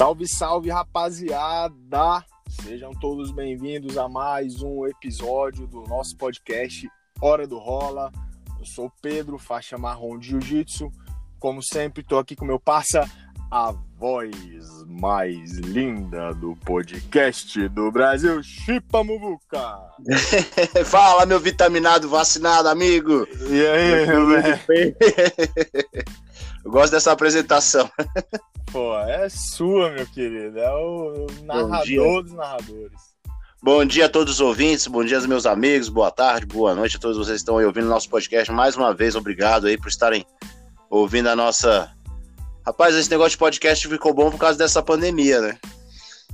Salve, salve, rapaziada! Sejam todos bem-vindos a mais um episódio do nosso podcast Hora do Rola. Eu sou o Pedro, faixa marrom de Jiu-Jitsu. Como sempre, estou aqui com meu parça, a voz mais linda do podcast do Brasil, Chipa Muvuca. Fala, meu vitaminado vacinado, amigo! E aí, velho? Eu gosto dessa apresentação. Pô, é sua, meu querido. É o narrador dos narradores. Bom dia a todos os ouvintes, bom dia aos meus amigos, boa tarde, boa noite a todos vocês que estão aí ouvindo nosso podcast. Mais uma vez, obrigado aí por estarem ouvindo a nossa. Rapaz, esse negócio de podcast ficou bom por causa dessa pandemia, né?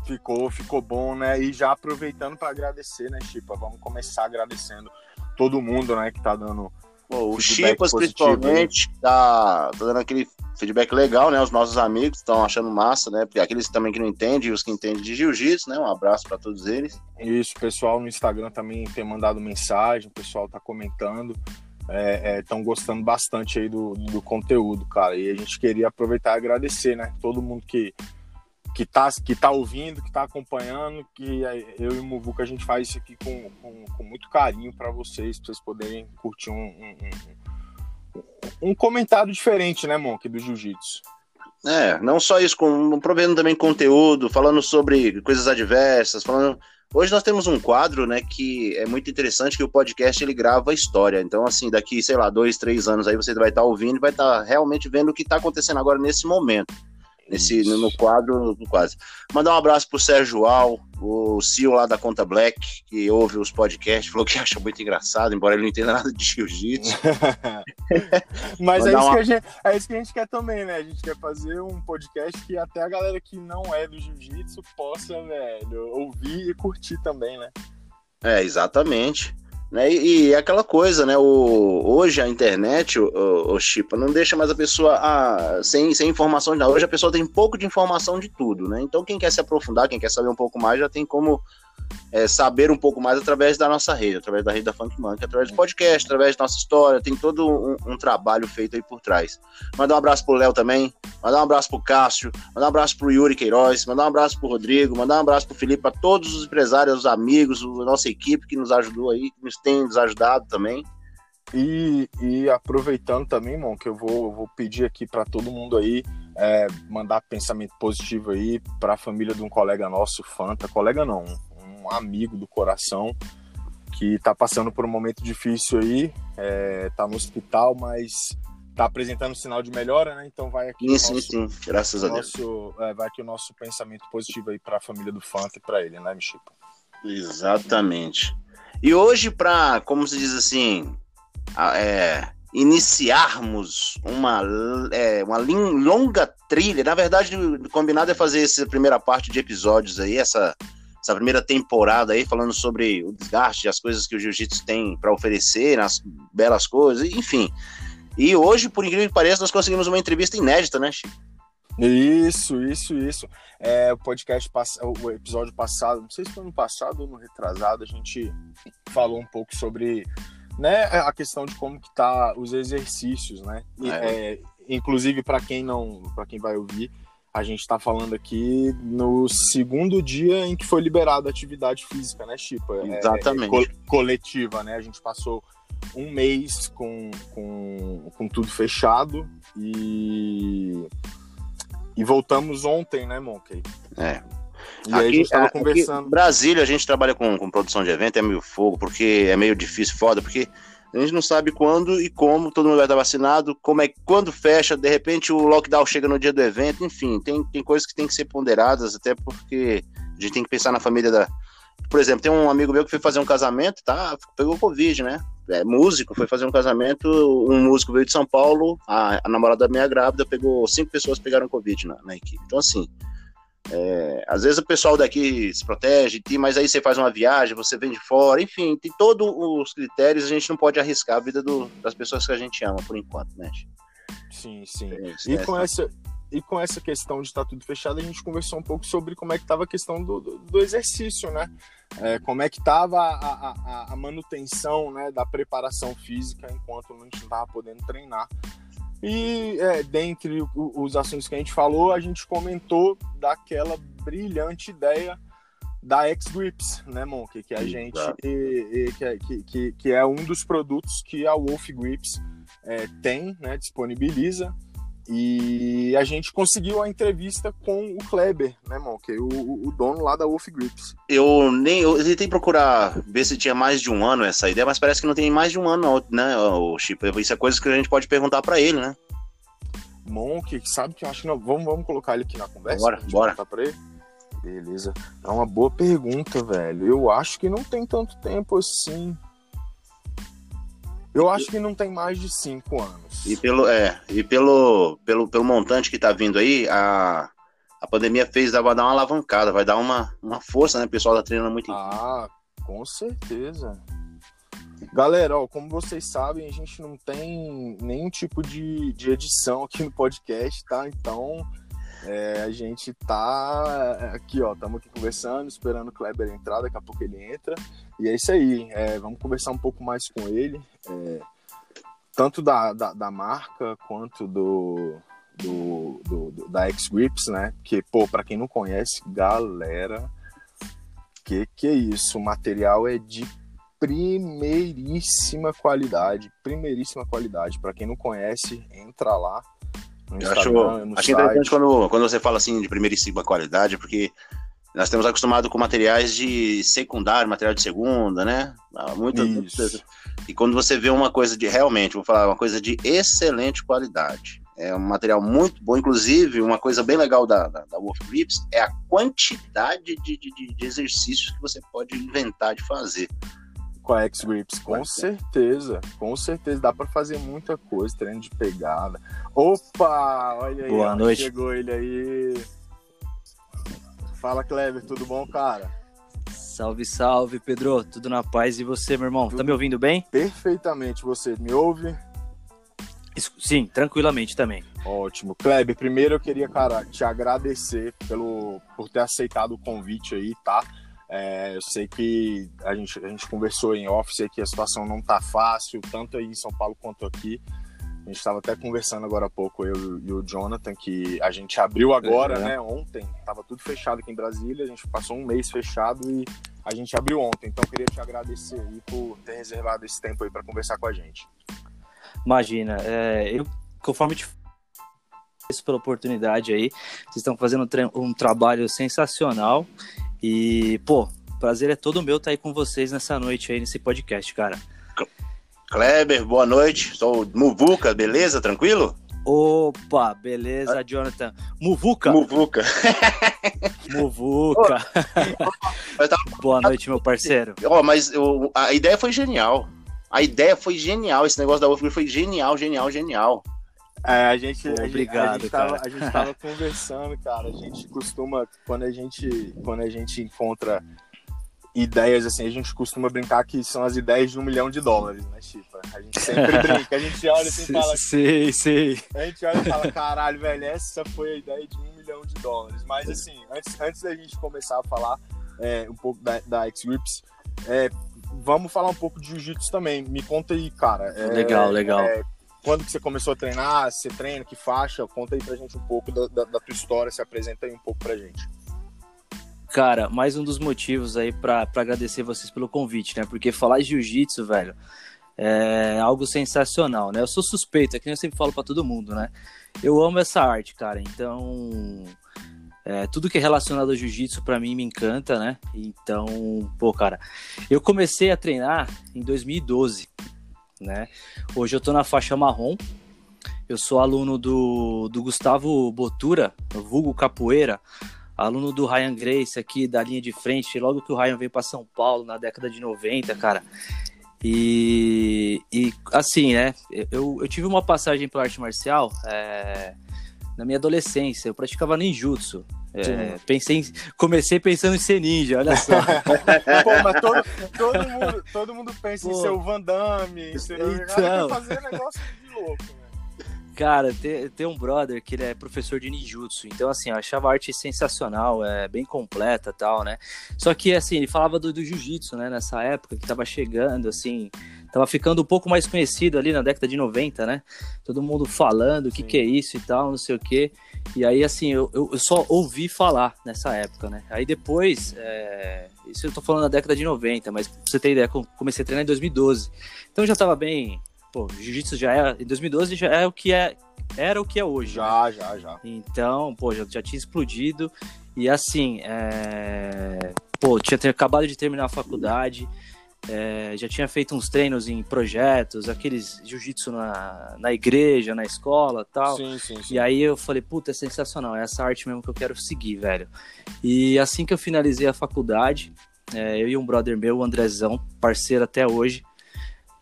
Ficou, ficou bom, né? E já aproveitando para agradecer, né, Chipa? Vamos começar agradecendo todo mundo, né, que tá dando Pô, o Chipas, principalmente, tá, tá, dando aquele feedback legal, né? Os nossos amigos estão achando massa, né? Porque aqueles também que não entendem e os que entendem de jiu-jitsu, né? Um abraço para todos eles. Isso, o pessoal no Instagram também tem mandado mensagem, o pessoal tá comentando. Estão é, é, gostando bastante aí do, do conteúdo, cara. E a gente queria aproveitar e agradecer, né? Todo mundo que que tá, que tá ouvindo, que tá acompanhando, que eu e o Muvuca a gente faz isso aqui com, com, com muito carinho para vocês, para vocês poderem curtir um, um, um, um, comentário diferente, né, Monk, do Jiu-Jitsu. É, não só isso, com, provendo também conteúdo, falando sobre coisas adversas, falando... Hoje nós temos um quadro, né, que é muito interessante, que o podcast ele grava a história. Então, assim, daqui, sei lá, dois, três anos aí você vai estar tá ouvindo e vai estar tá realmente vendo o que está acontecendo agora nesse momento nesse, no quadro, no quase. Mandar um abraço pro Sérgio Al, o CEO lá da Conta Black, que ouve os podcasts, falou que acha muito engraçado, embora ele não entenda nada de jiu-jitsu. Mas é isso, uma... que a gente, é isso que a gente quer também, né? A gente quer fazer um podcast que até a galera que não é do jiu-jitsu possa, velho, ouvir e curtir também, né? É, exatamente. Né? E, e é aquela coisa, né? O, hoje a internet, o, o, o Chipa, não deixa mais a pessoa sem, sem informação nada. Hoje a pessoa tem pouco de informação de tudo, né? Então quem quer se aprofundar, quem quer saber um pouco mais, já tem como é, saber um pouco mais através da nossa rede, através da rede da Funk Monkey, através do podcast, através da nossa história, tem todo um, um trabalho feito aí por trás. Mandar um abraço pro Léo também, mandar um abraço pro Cássio, mandar um abraço pro Yuri Queiroz, mandar um abraço pro Rodrigo, mandar um abraço pro Felipe, para todos os empresários, os amigos, a nossa equipe que nos ajudou aí, que nos tem nos ajudado também. E, e aproveitando também, irmão, que eu vou, vou pedir aqui para todo mundo aí é, mandar pensamento positivo aí para a família de um colega nosso, Fanta, colega não, um amigo do coração que está passando por um momento difícil aí, está é, no hospital, mas está apresentando sinal de melhora, né? Então vai aqui sim, nosso, sim, sim. graças a Deus. É, vai aqui o nosso pensamento positivo aí para a família do Fanta e para ele, né, Michipo? Exatamente. E hoje, para, como se diz assim, é, iniciarmos uma, é, uma longa trilha, na verdade, o combinado é fazer essa primeira parte de episódios aí, essa essa primeira temporada aí, falando sobre o desgaste, as coisas que o jiu-jitsu tem para oferecer, as belas coisas, enfim. E hoje, por incrível que pareça, nós conseguimos uma entrevista inédita, né, Chico? Isso, isso, isso. É, o podcast, o episódio passado, não sei se foi no passado ou no retrasado, a gente falou um pouco sobre né, a questão de como que tá os exercícios, né? É. É, inclusive para quem não, para quem vai ouvir, a gente está falando aqui no segundo dia em que foi liberada a atividade física, né, Chipa? É, Exatamente. É, co coletiva, né? A gente passou um mês com, com, com tudo fechado e, e voltamos ontem, né, Monkey? É. E aqui, aí a gente tava conversando. Brasília, a gente trabalha com, com produção de evento, é meio fogo, porque é meio difícil, foda, porque a gente não sabe quando e como todo mundo vai estar vacinado, como é quando fecha, de repente o lockdown chega no dia do evento, enfim, tem, tem coisas que tem que ser ponderadas, até porque a gente tem que pensar na família da. Por exemplo, tem um amigo meu que foi fazer um casamento, tá? Pegou Covid, né? É, músico, foi fazer um casamento, um músico veio de São Paulo, a, a namorada minha grávida, pegou cinco pessoas pegaram Covid na, na equipe. Então, assim, é, às vezes o pessoal daqui se protege, mas aí você faz uma viagem, você vem de fora, enfim, tem todos os critérios, a gente não pode arriscar a vida do, das pessoas que a gente ama, por enquanto, né? Sim, sim. e, com essa, e com essa questão de estar tudo fechado, a gente conversou um pouco sobre como é que estava a questão do, do, do exercício, né? É, como é que estava a, a, a, manutenção né, da preparação física enquanto a gente não estava podendo treinar. E é, dentre os assuntos que a gente falou, a gente comentou daquela brilhante ideia da X-Grips, né, Monk? Que a gente e, e, que, que, que é um dos produtos que a Wolf Grips é, tem, né, disponibiliza. E a gente conseguiu a entrevista com o Kleber, né, Monk? O, o dono lá da Wolf Grips. Eu nem. Eu tentei procurar ver se tinha mais de um ano essa ideia, mas parece que não tem mais de um ano, né, o Chip? Isso é coisa que a gente pode perguntar para ele, né? Monk, sabe que eu acho que não. Vamos, vamos colocar ele aqui na conversa? Bora, bora. Pra ele? Beleza. É uma boa pergunta, velho. Eu acho que não tem tanto tempo assim. Eu acho que não tem mais de cinco anos. E pelo, é, e pelo, pelo, pelo montante que tá vindo aí, a, a pandemia fez, vai dar uma alavancada, vai dar uma, uma força, né? O pessoal tá treinando muito. Ah, com certeza. Galera, ó, como vocês sabem, a gente não tem nenhum tipo de, de edição aqui no podcast, tá? Então, é, a gente tá aqui, ó, estamos aqui conversando, esperando o Kleber entrar, daqui a pouco ele entra. E é isso aí, é, vamos conversar um pouco mais com ele, é, tanto da, da, da, marca quanto do, do, do, do da X-Grips, né? Que, pô, para quem não conhece, galera, que que é isso? O material é de primeiríssima qualidade, primeiríssima qualidade. Para quem não conhece, entra lá eu acho, acho interessante quando, quando você fala assim de primeiríssima qualidade, porque nós temos acostumado com materiais de secundário, material de segunda, né? Muito, e quando você vê uma coisa de realmente, vou falar, uma coisa de excelente qualidade. É um material muito bom, inclusive, uma coisa bem legal da, da, da Wolf Grips é a quantidade de, de, de exercícios que você pode inventar de fazer com a X-Grips, com certeza, com certeza, dá para fazer muita coisa, treino de pegada. Opa, olha aí, Boa noite. chegou ele aí. Fala, Kleber, tudo bom, cara? Salve, salve, Pedro, tudo na paz e você, meu irmão? Tudo... Tá me ouvindo bem? Perfeitamente, você me ouve? Sim, tranquilamente também. Ótimo. Kleber, primeiro eu queria, cara, te agradecer pelo, por ter aceitado o convite aí, tá? É, eu sei que a gente, a gente conversou em office que a situação não tá fácil, tanto aí em São Paulo quanto aqui. A gente estava até conversando agora há pouco, eu e o Jonathan, que a gente abriu agora, né? Ontem, tava tudo fechado aqui em Brasília, a gente passou um mês fechado e a gente abriu ontem. Então, eu queria te agradecer aí por ter reservado esse tempo aí para conversar com a gente. Imagina, é, eu, conforme te pela oportunidade aí, vocês estão fazendo um trabalho sensacional e, pô, prazer é todo meu estar aí com vocês nessa noite aí, nesse podcast, cara. Kleber, boa noite. Sou Muvuca, beleza? Tranquilo? Opa, beleza, Jonathan. Muvuca. Muvuca. Muvuca. Boa noite, meu parceiro. Ó, oh, mas eu, a ideia foi genial. A ideia foi genial. Esse negócio da Wolf foi genial, genial, genial. É, a gente, Obrigado, a gente, tava, a gente tava conversando, cara. A gente costuma, quando a gente, quando a gente encontra ideias assim, a gente costuma brincar que são as ideias de um milhão de dólares, né, Chipa? A gente sempre brinca, a gente olha assim e fala. Sei, sei. A gente olha e fala, caralho, velho, essa foi a ideia de um milhão de dólares. Mas assim, antes, antes da gente começar a falar é, um pouco da, da X-Grips, é, vamos falar um pouco de jiu-jitsu também. Me conta aí, cara. É, legal, legal. Quando que você começou a treinar? Você treina? Que faixa? Conta aí pra gente um pouco da, da, da tua história, se apresenta aí um pouco pra gente. Cara, mais um dos motivos aí para agradecer vocês pelo convite, né? Porque falar jiu-jitsu, velho, é algo sensacional, né? Eu sou suspeito, é que eu sempre falo para todo mundo, né? Eu amo essa arte, cara. Então, é, tudo que é relacionado ao jiu-jitsu para mim me encanta, né? Então, pô, cara, eu comecei a treinar em 2012 né? Hoje eu tô na faixa marrom. Eu sou aluno do, do Gustavo Botura, vulgo Capoeira, aluno do Ryan Grace aqui da linha de frente, logo que o Ryan veio para São Paulo na década de 90, cara. E, e assim, né? Eu, eu tive uma passagem pela arte marcial é, na minha adolescência. Eu praticava ninjutsu. É, pensei em, comecei pensando em ser ninja, olha só. Pô, mas todo, todo, mundo, todo mundo pensa Pô, em ser o Van Damme, em ser então... fazer negócio de louco, né? Cara, tem, tem um brother que ele é professor de ninjutsu, então assim, eu achava a arte sensacional, é bem completa tal, né? Só que assim, ele falava do, do jiu-jitsu, né, nessa época que tava chegando, assim, tava ficando um pouco mais conhecido ali na década de 90, né? Todo mundo falando o que, que é isso e tal, não sei o quê. E aí, assim, eu, eu, só ouvi falar nessa época, né? Aí depois, é... isso eu tô falando na década de 90, mas pra você ter ideia, comecei a treinar em 2012. Então já tava bem. Pô, jiu-jitsu já é. Em 2012 já é o que é. Era o que é hoje. Já, né? já, já. Então, pô, já, já tinha explodido. E assim, é... pô, tinha ter, acabado de terminar a faculdade. É, já tinha feito uns treinos em projetos, aqueles jiu-jitsu na, na igreja, na escola tal. Sim, sim, sim. E aí eu falei, puta, é sensacional, é essa arte mesmo que eu quero seguir, velho. E assim que eu finalizei a faculdade, é, eu e um brother meu, o Andrezão, parceiro até hoje,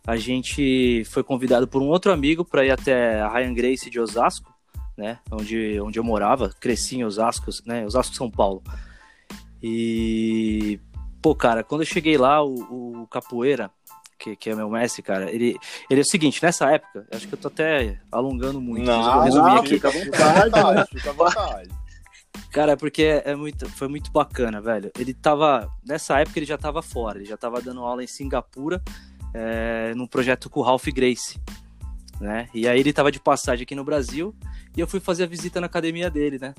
a gente foi convidado por um outro amigo para ir até a Ryan Grace de Osasco, né? Onde, onde eu morava, cresci em Osasco, né? Osasco, São Paulo. E Pô, cara, quando eu cheguei lá, o, o Capoeira, que, que, é meu mestre, cara, ele, ele é o seguinte, nessa época, acho que eu tô até alongando muito, não, mas eu vou resumir não, aqui. Fica à vontade, fica à vontade. Cara, é porque é, é muito, foi muito bacana, velho. Ele tava, nessa época ele já tava fora, ele já tava dando aula em Singapura, é, num projeto com o Ralph Grace, né? E aí ele tava de passagem aqui no Brasil, e eu fui fazer a visita na academia dele, né?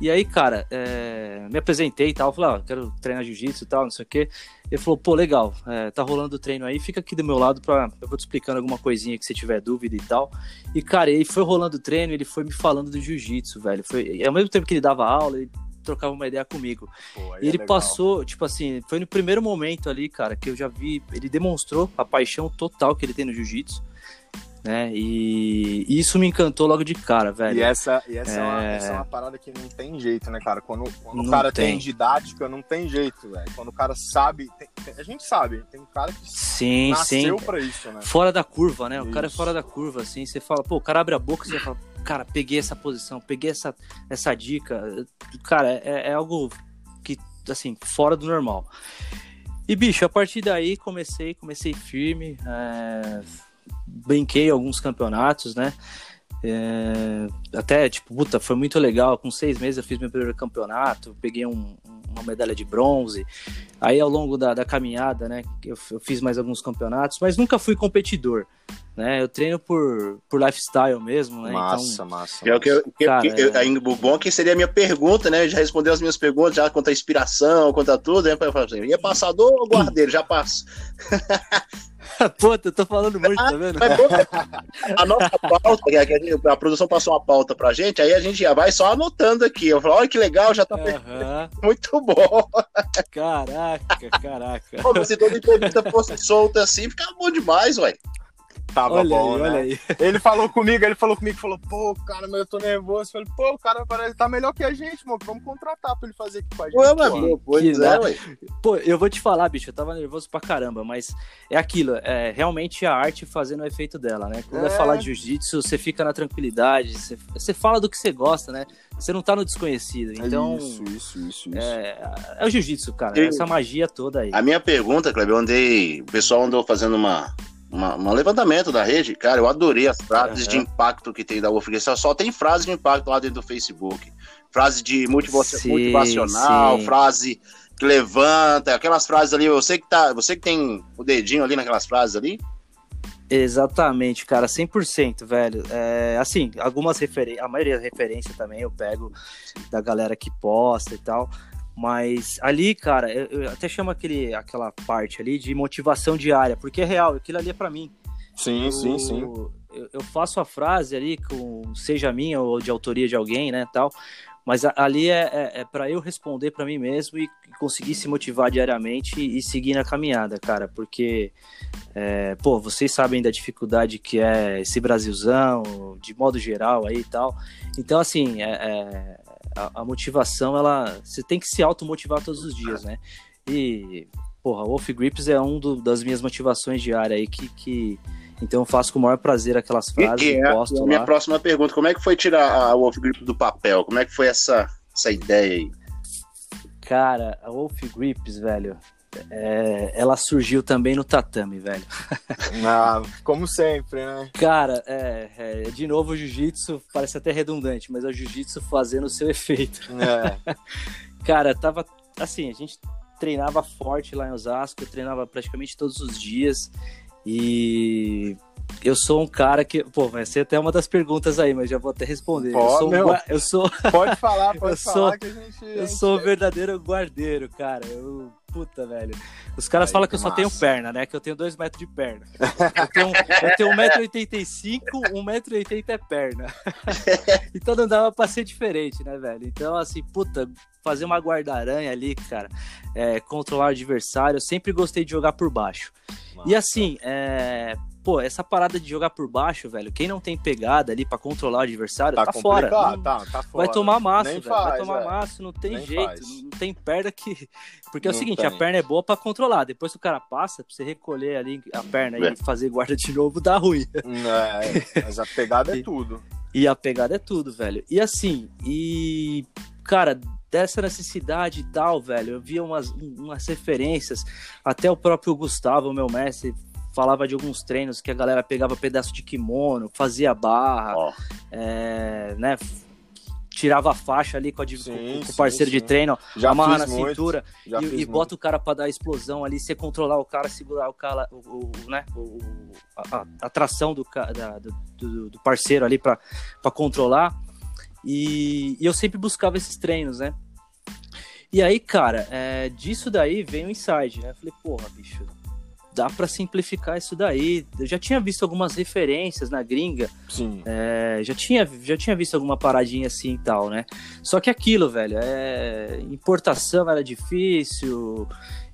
E aí, cara, é, me apresentei e tal, falei, ah, quero treinar jiu-jitsu e tal, não sei o quê. Ele falou, pô, legal, é, tá rolando o treino aí, fica aqui do meu lado pra. Eu vou te explicando alguma coisinha que você tiver dúvida e tal. E, cara, ele foi rolando o treino, ele foi me falando do jiu-jitsu, velho. Foi, ao mesmo tempo que ele dava aula, ele trocava uma ideia comigo. Pô, e ele é passou, tipo assim, foi no primeiro momento ali, cara, que eu já vi, ele demonstrou a paixão total que ele tem no jiu-jitsu né? E isso me encantou logo de cara, velho. E essa, e essa, é... É, uma, essa é uma parada que não tem jeito, né, cara? Quando, quando o cara tem. tem. didática, não tem jeito, velho. Quando o cara sabe, tem, a gente sabe, tem um cara que sim, nasceu sim. pra isso, né? Fora da curva, né? Isso. O cara é fora da curva, assim. Você fala, pô, o cara abre a boca e você fala, cara, peguei essa posição, peguei essa, essa dica. Cara, é, é algo que, assim, fora do normal. E, bicho, a partir daí comecei, comecei firme. É brinquei alguns campeonatos, né? É, até, tipo, puta, foi muito legal. Com seis meses eu fiz meu primeiro campeonato, peguei um, uma medalha de bronze. Aí, ao longo da, da caminhada, né, eu, eu, fiz mais alguns campeonatos, mas nunca fui competidor. Né? Eu treino por, por lifestyle mesmo, né? Massa, então, massa. É o que, eu, cara, que, é... o bom que seria a minha pergunta, né? Já respondeu as minhas perguntas, já quanto a inspiração, quanto a tudo, né? Eu falo assim, e é passador ou guardeiro? Já passo. Puta, eu tô falando muito, tá vendo? a nossa pauta, a, a, produção passou uma pauta pra gente, aí a gente já vai só anotando aqui. Eu falo, olha que legal, já tá uhum. muito bom. Caraca, caraca. Pô, se toda entrevista fosse solta assim, ficava bom demais, ué. Tava olha bom, aí, né? Olha aí. Ele falou comigo, ele falou comigo, falou, pô, cara, mas eu tô nervoso. Eu falei, pô, o cara parece tá melhor que a gente, mano. Vamos contratar pra ele fazer aqui com a gente. Ué, mano, pois é, ué. Pô, eu vou te falar, bicho, eu tava nervoso pra caramba, mas é aquilo, é realmente a arte fazendo o efeito dela, né? Quando é, é falar de jiu-jitsu, você fica na tranquilidade, você, você fala do que você gosta, né? Você não tá no desconhecido. É então. Isso, isso, isso. É, é o jiu-jitsu, cara. E... Essa magia toda aí. A minha pergunta, Kleber, eu andei. O pessoal andou fazendo uma, um levantamento da rede, cara, eu adorei as frases uhum. de impacto que tem da UFG. Só tem frase de impacto lá dentro do Facebook. Frase de motivacional, sim. frase que levanta, aquelas frases ali, você que tá, você que tem o dedinho ali naquelas frases ali. Exatamente, cara, 100%, velho. É, assim, algumas referências, a maioria da referência também eu pego da galera que posta e tal. Mas ali, cara, eu, eu, até chamo aquele, aquela parte ali de motivação diária, porque é real, aquilo ali é para mim. Sim, eu, sim, sim. Eu, eu, faço a frase ali, com, seja minha ou de autoria de alguém, né, tal. Mas ali é, é, é para eu responder para mim mesmo e conseguir se motivar diariamente e seguir na caminhada, cara. Porque, é, pô, vocês sabem da dificuldade que é esse Brasilzão, de modo geral aí e tal. Então, assim, é, é a, a, motivação, ela. Você tem que se automotivar todos os dias, né? E, porra, Wolf Grips é um do, das minhas motivações diárias aí que, que. Então eu faço com o maior prazer aquelas frases e, e é, posto a minha próxima pergunta, como é que foi tirar a Wolf Grips do papel? Como é que foi essa, essa ideia aí? Cara, a Wolf Grips, velho, é, ela surgiu também no tatame, velho. Ah, como sempre, né? Cara, é, é, de novo o jiu-jitsu parece até redundante, mas é o jiu-jitsu fazendo o seu efeito. É. Cara, tava assim, a gente treinava forte lá em Osasco, eu treinava praticamente todos os dias. E eu sou um cara que. Pô, vai ser até uma das perguntas aí, mas já vou até responder. Pode, eu, sou meu, um, eu sou. Pode falar, pode eu falar sou, que a gente. Eu sou o verdadeiro guardeiro, cara. Eu. Puta, velho. Os caras falam que eu só tenho perna, né? Que eu tenho dois metros de perna. Eu tenho, eu tenho 1,85m, 1,80m é perna. então não dava pra ser diferente, né, velho? Então, assim, puta, fazer uma guarda-aranha ali, cara, é, controlar o adversário, eu sempre gostei de jogar por baixo. E assim, é, pô, essa parada de jogar por baixo, velho, quem não tem pegada ali para controlar o adversário, tá, tá fora. Não, tá, tá fora. Vai tomar massa, velho. Faz, vai tomar é. massa, não tem Nem jeito. Faz. Não tem perna que. Porque é o seguinte, tem. a perna é boa para controlar. Depois que o cara passa, pra você recolher ali a perna é. e fazer guarda de novo, dá ruim. É, mas a pegada é tudo. E a pegada é tudo, velho. E assim, e. Cara, dessa necessidade e tal, velho. Eu via umas, umas referências, até o próprio Gustavo, meu mestre, falava de alguns treinos que a galera pegava pedaço de kimono, fazia barra, oh. é, né? Tirava a faixa ali com, a, sim, com o parceiro sim, de treino, já amarra na muito, cintura e, e bota o cara para dar a explosão ali, você controlar o cara, segurar o cara, o, o né? O, a, a, tração do, da, do, do parceiro ali para controlar. E, e, eu sempre buscava esses treinos, né? E aí, cara, é, disso daí vem o insight, né? Eu falei, porra, bicho, dá para simplificar isso daí. Eu já tinha visto algumas referências na gringa. Sim. É, já, tinha, já tinha visto alguma paradinha assim e tal, né? Só que aquilo, velho, é, importação era difícil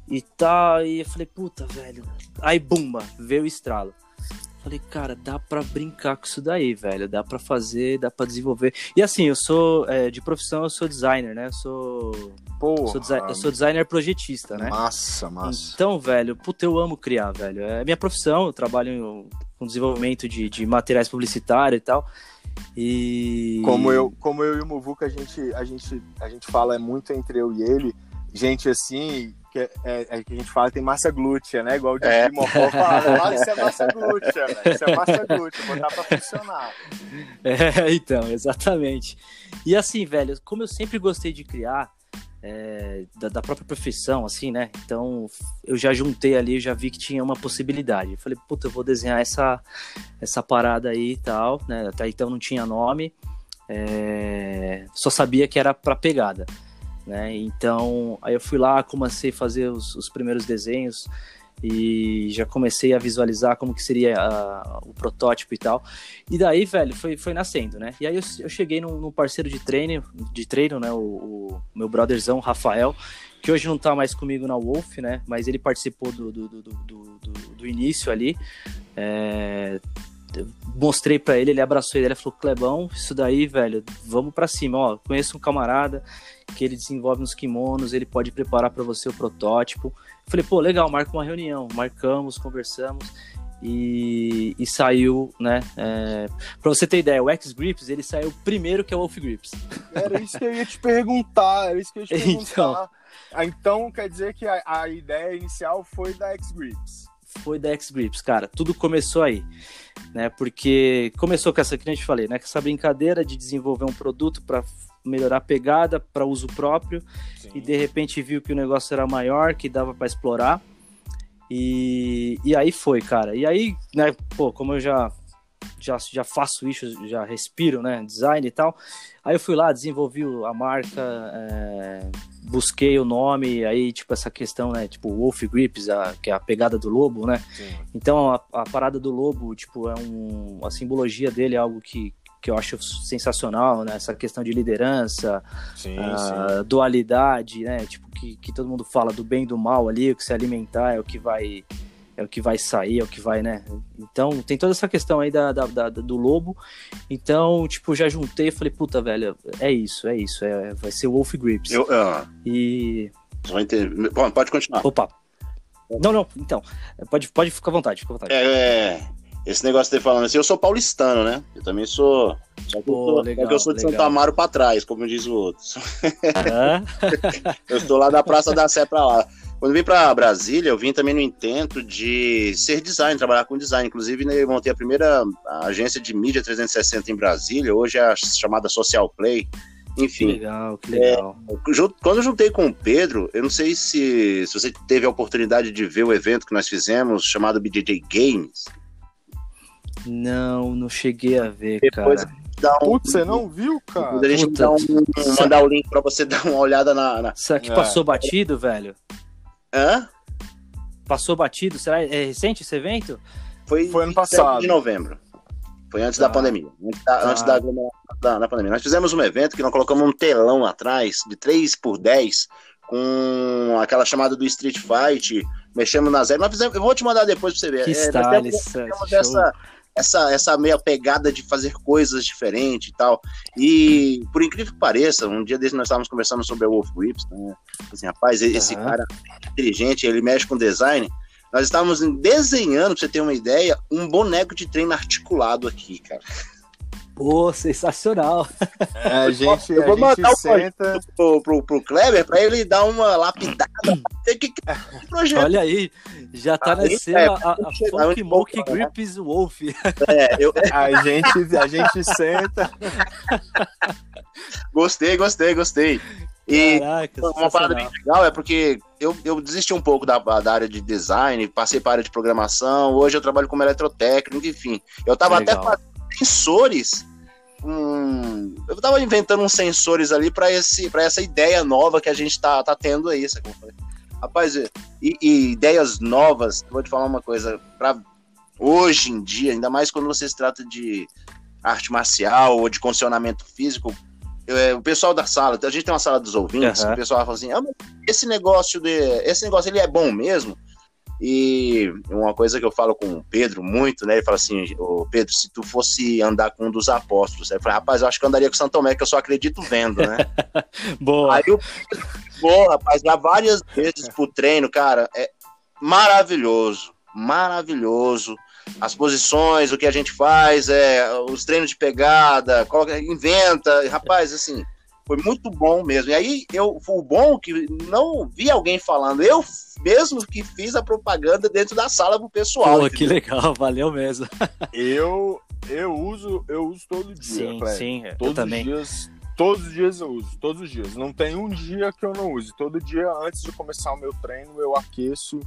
e tal. E eu falei, puta, velho. Aí, bumba, veio o estralo. Falei, cara, dá para brincar com isso daí, velho. Dá para fazer, dá para desenvolver. E assim, eu sou é, de profissão, eu sou designer, né? Eu sou Porra, sou eu sou designer projetista, né? Massa, massa. Então, velho, puta, eu amo criar, velho. É minha profissão, eu trabalho com desenvolvimento de, de materiais publicitários e tal. E como eu, como eu e o Muvuca, a gente, a gente, a gente fala é muito entre eu e ele, gente assim, que é, é, que a gente fala tem massa glútea, né? Igual o Didi é. Mocó fala, isso é massa glútea, velho. Isso é massa glútea, botar pra funcionar. É, então, exatamente. E assim, velho, como eu sempre gostei de criar, é, da, da, própria profissão, assim, né? Então eu já juntei ali, já vi que tinha uma possibilidade. Eu falei, puta, eu vou desenhar essa, essa parada aí e tal, né? Até então não tinha nome, é, só sabia que era pra pegada. Né? Então, aí eu fui lá, comecei a fazer os, os primeiros desenhos e já comecei a visualizar como que seria a, o protótipo e tal. E daí, velho, foi, foi nascendo, né? E aí eu, eu cheguei num, num, parceiro de treino, de treino, né? O, o, meu brotherzão, Rafael, que hoje não tá mais comigo na Wolf, né? Mas ele participou do, do, do, do, do início ali. É, mostrei para ele, ele abraçou ele, ele falou, Clebão, isso daí, velho, vamos para cima, ó, conheço um camarada que ele desenvolve nos kimonos, ele pode preparar para você o protótipo. Falei, pô, legal, marca uma reunião, marcamos, conversamos e, e saiu, né? É, para você ter ideia, o X Grips ele saiu primeiro que o Wolf Grips. Era isso que eu ia te perguntar, era isso que eu ia te perguntar. Então, então quer dizer que a, a ideia inicial foi da X Grips? Foi da X Grips, cara. Tudo começou aí né? Porque começou com essa que a gente falei, né? Com essa brincadeira de desenvolver um produto para melhorar a pegada para uso próprio Sim. e de repente viu que o negócio era maior, que dava para explorar. E, e aí foi, cara. E aí, né, pô, como eu já já, já faço isso, já respiro, né, design e tal. Aí eu fui lá, desenvolvi a marca, é, busquei o nome, aí, tipo, essa questão, né, tipo, Wolf Grips, a, que é a pegada do lobo, né? Sim. Então, a, a, parada do lobo, tipo, é um, a simbologia dele é algo que, que eu acho sensacional, né? Essa questão de liderança, sim, sim. dualidade, né? Tipo, que, que todo mundo fala do bem e do mal ali, o que se alimentar é o que vai é o que vai sair, é o que vai, né? Então, tem toda essa questão aí da, da, da do lobo. Então, tipo, já juntei e falei, puta, velho, é isso, é isso. É, vai ser Wolf Grips. Eu, uh, e. Bom, pode continuar. Opa. Não, não, então. Pode, pode ficar à vontade, fica à vontade. É, é, esse negócio de falando assim, eu sou paulistano, né? Eu também sou. Só que, Pô, eu, sou, legal, eu sou de legal. Santo Amaro pra trás, como diz o outro. eu estou lá da Praça da Sé pra lá. Quando eu vim para Brasília, eu vim também no intento de ser design, trabalhar com design. Inclusive, né, eu montei a primeira agência de mídia 360 em Brasília, hoje é a chamada Social Play. Enfim. Que legal, que legal. É, quando eu juntei com o Pedro, eu não sei se, se você teve a oportunidade de ver o evento que nós fizemos, chamado BJJ Games. Não, não cheguei a ver, Depois cara. Um... Putz, você não viu, cara? A gente dá um, mandar o link pra você dar uma olhada na. na... Será que é. passou batido, velho? Hã? Passou batido? Será é recente esse evento? Foi, Foi ano passado. de novembro. Foi antes da ah. pandemia. Antes, da, ah. antes da, da, da, pandemia. Nós fizemos um evento que nós colocamos um telão atrás de 3 por 10 com aquela chamada do Street Fight. Mexemos nas regras. Nós fizemos, eu vou te mandar depois pra você ver. Que é, style, nós temos, essa, essa, essa meia pegada de fazer coisas diferentes e tal. E, por incrível que pareça, um dia desses nós estávamos conversando sobre o Wolf Grips, né? Assim, rapaz, esse uhum. cara é inteligente, ele mexe com design. Nós estávamos desenhando, pra você ter uma ideia, um boneco de treino articulado aqui, cara. Pô, sensacional. É, a gente, eu vou mandar o senta... pro, pro, pro Kleber pra ele dar uma lapidada. que, que, projeto. Olha aí, já tá nascendo é, a, a, a Funk Monkey Grips Wolf. É, eu... a, gente, a gente senta. Gostei, gostei, gostei. E Caraca, uma parada bem legal é porque eu, eu desisti um pouco da, da área de design, passei para a área de programação, hoje eu trabalho como eletrotécnico, enfim. Eu tava até fazendo sensores. Hum, eu tava inventando uns sensores ali para esse para essa ideia nova que a gente tá, tá tendo aí, sabe? Rapaz, e, e ideias novas, vou te falar uma coisa, para hoje em dia, ainda mais quando você se trata de arte marcial ou de condicionamento físico, é, o pessoal da sala, a gente tem uma sala dos ouvintes, uhum. o pessoal fala assim, ah, esse negócio de, esse negócio ele é bom mesmo? E uma coisa que eu falo com o Pedro muito, né? Ele fala assim: Ô Pedro, se tu fosse andar com um dos apóstolos, eu falei, rapaz, eu acho que eu andaria com Santo Tomé, que eu só acredito vendo, né? Boa. Aí o Pedro, rapaz, já várias vezes pro treino, cara, é maravilhoso, maravilhoso as posições, o que a gente faz, é, os treinos de pegada, coloca, inventa, rapaz, assim, foi muito bom mesmo. E aí, eu, foi o bom que não vi alguém falando, eu mesmo que fiz a propaganda dentro da sala pro pessoal. Pô, que legal, valeu mesmo. eu, eu uso, eu uso todo dia, Sim, sim, todos eu também. Os dias, todos os dias eu uso, todos os dias. Não tem um dia que eu não use. Todo dia, antes de começar o meu treino, eu aqueço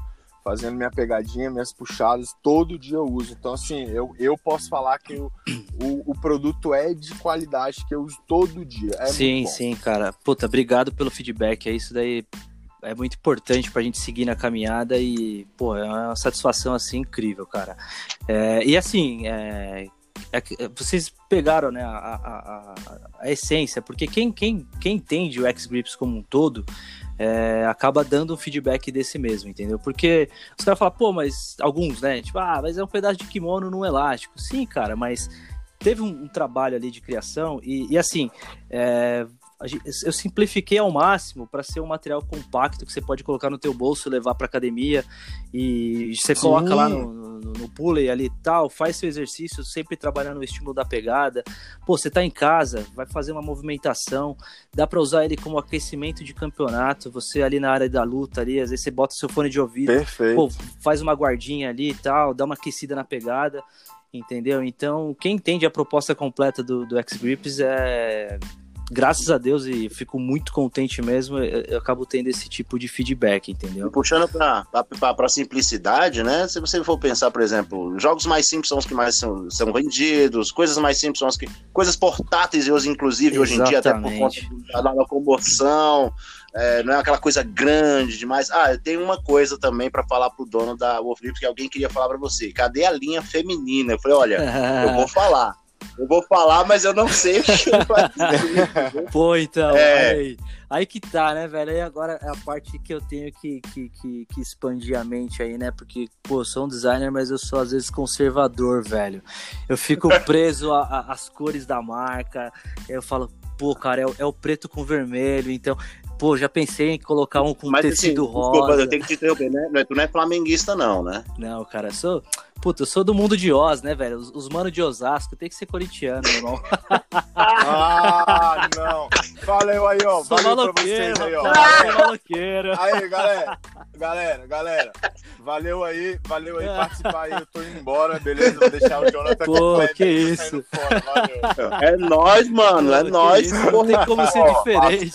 fazendo minha pegadinha, minhas puxadas, todo dia eu uso. Então, assim, eu, eu posso falar que o, o, o produto é de qualidade, que eu uso todo dia. É sim, sim, cara. Puta, obrigado pelo feedback. É isso daí. É muito importante pra gente seguir na caminhada e, pô, é uma satisfação, assim, incrível, cara. É, e, assim, é, é, vocês pegaram né, a, a, a, essência, porque quem, quem, quem entende o X-Grips como um todo é, acaba dando um feedback desse mesmo, entendeu? Porque os caras falam, pô, mas alguns, né? Tipo, ah, mas é um pedaço de kimono no elástico. Sim, cara, mas teve um, um trabalho ali de criação e, e assim, é, eu simplifiquei ao máximo para ser um material compacto que você pode colocar no teu bolso, levar para academia e você Sim. coloca lá no, no, no pulley ali e tal, faz seu exercício, sempre trabalhando no estímulo da pegada. Pô, você tá em casa, vai fazer uma movimentação, dá para usar ele como aquecimento de campeonato, você ali na área da luta ali, às vezes você bota seu fone de ouvido. Pô, faz uma guardinha ali e tal, dá uma aquecida na pegada entendeu? Então, quem entende a proposta completa do, do X-Grips é graças a Deus, e fico muito contente mesmo, eu, eu acabo tendo esse tipo de feedback, entendeu? Puxando para a simplicidade, né? Se você for pensar, por exemplo, jogos mais simples são os que mais são, são vendidos, coisas mais simples são as que. Coisas portáteis, inclusive, Exatamente. hoje em dia, até por conta da locomoção. É, não é aquela coisa grande demais. Ah, eu tenho uma coisa também para falar pro dono da Wolf Grips que alguém queria falar para você. Cadê a linha feminina? Eu falei, olha, eu vou falar. Eu vou falar, mas eu não sei o que vai dizer. Pô, então, é... aí. aí que tá, né, velho? Aí agora é a parte que eu tenho que, que, que, que expandir a mente aí, né? Porque, pô, sou um designer, mas eu sou às vezes conservador, velho. Eu fico preso às cores da marca. Eu falo, pô, cara, é, é, o preto com vermelho, então Pô, já pensei em colocar um com Mas, tecido assim, rosa. Desculpa, eu tenho que te interromper, né? Tu não é flamenguista, não, né? Não, cara, sou. Puta, eu sou do mundo de Oz, né, velho? Os, os manos de Osasco tem que ser corintiano, meu irmão. ah, não. Valeu aí, ó. Sou Valeu maloqueiro, pra vocês aí, ó. Maloqueiro. Aí, galera. galera, galera, valeu aí, valeu aí participar aí, eu tô indo embora, beleza? Vou deixar o Jonathan Pô, que isso. Fora, é nóis, mano, é Pô, nóis. Não tem como ser diferente.